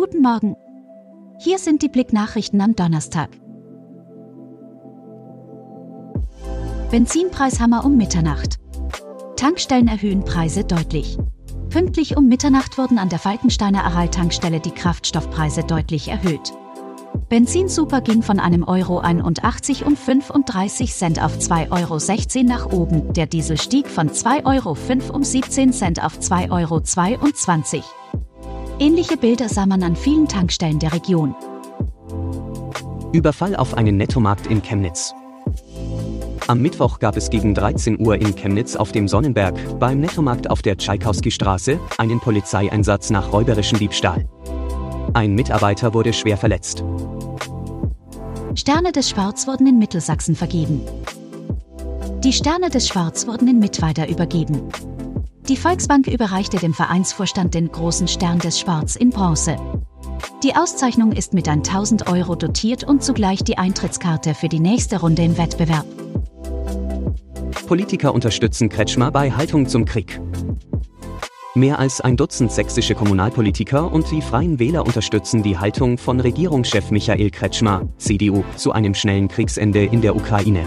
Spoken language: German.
Guten Morgen. Hier sind die Blicknachrichten am Donnerstag. Benzinpreishammer um Mitternacht. Tankstellen erhöhen Preise deutlich. Pünktlich um Mitternacht wurden an der Falkensteiner Aral-Tankstelle die Kraftstoffpreise deutlich erhöht. Benzin Super ging von einem Euro 81 und 35 Cent auf 2,16 Euro nach oben. Der Diesel stieg von 2,05 Euro um 17 Cent auf 2,22 Euro. Ähnliche Bilder sah man an vielen Tankstellen der Region. Überfall auf einen Nettomarkt in Chemnitz. Am Mittwoch gab es gegen 13 Uhr in Chemnitz auf dem Sonnenberg, beim Nettomarkt auf der Tschaikowski-Straße, einen Polizeieinsatz nach räuberischen Diebstahl. Ein Mitarbeiter wurde schwer verletzt. Sterne des Schwarz wurden in Mittelsachsen vergeben. Die Sterne des Schwarz wurden in Mittweida übergeben. Die Volksbank überreichte dem Vereinsvorstand den großen Stern des Schwarz in Bronze. Die Auszeichnung ist mit 1000 Euro dotiert und zugleich die Eintrittskarte für die nächste Runde im Wettbewerb. Politiker unterstützen Kretschmer bei Haltung zum Krieg. Mehr als ein Dutzend sächsische Kommunalpolitiker und die Freien Wähler unterstützen die Haltung von Regierungschef Michael Kretschmer, CDU, zu einem schnellen Kriegsende in der Ukraine.